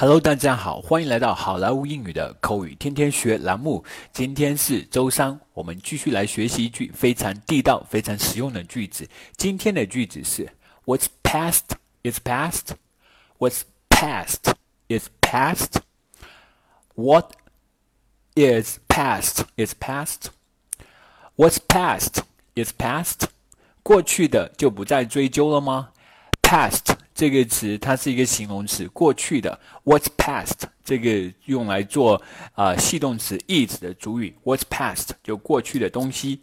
Hello，大家好，欢迎来到好莱坞英语的口语天天学栏目。今天是周三，我们继续来学习一句非常地道、非常实用的句子。今天的句子是 "What's past is past. What's past is past. What is past is past. What's past is past. 过去的就不再追究了吗？Past 这个词它是一个形容词，过去的。What's past 这个用来做啊系动词 is 的主语。What's past 就过去的东西。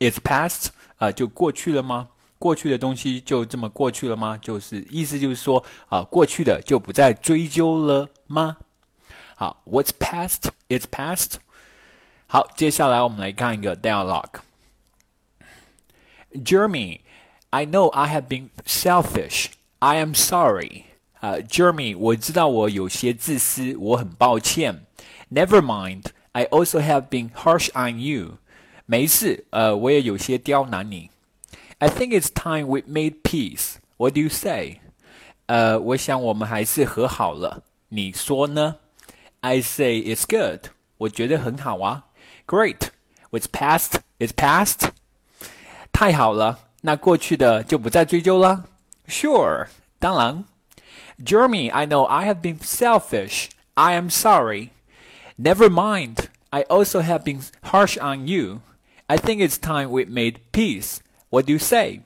Is past 啊就过去了吗？过去的东西就这么过去了吗？就是意思就是说啊过去的就不再追究了吗？好，What's past is past。好，接下来我们来看一个 dialogue。Jeremy, I know I have been selfish. I am sorry. 啊、uh,，Jeremy，我知道我有些自私，我很抱歉。Never mind, I also have been harsh on you. 没事，呃，我也有些刁难你。I think it's time we made peace. What do you say? 呃，我想我们还是和好了。你说呢？I say it's good. 我觉得很好啊。Great. What's past is past. 太好了，那过去的就不再追究了。 Sure，当然。Jeremy, I know I have been selfish. I am sorry. Never mind. I also have been harsh on you. I think it's time we made peace. What do you say?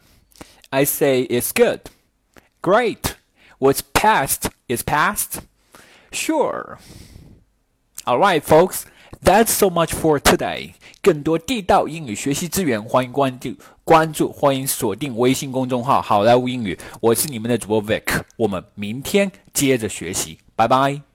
I say it's good. Great. What's past is past. Sure. All right, folks. That's so much for today. 更多地道英语学习资源，欢迎关注关注，欢迎锁定微信公众号“好莱坞英语”。我是你们的主播 Vic，我们明天接着学习，拜拜。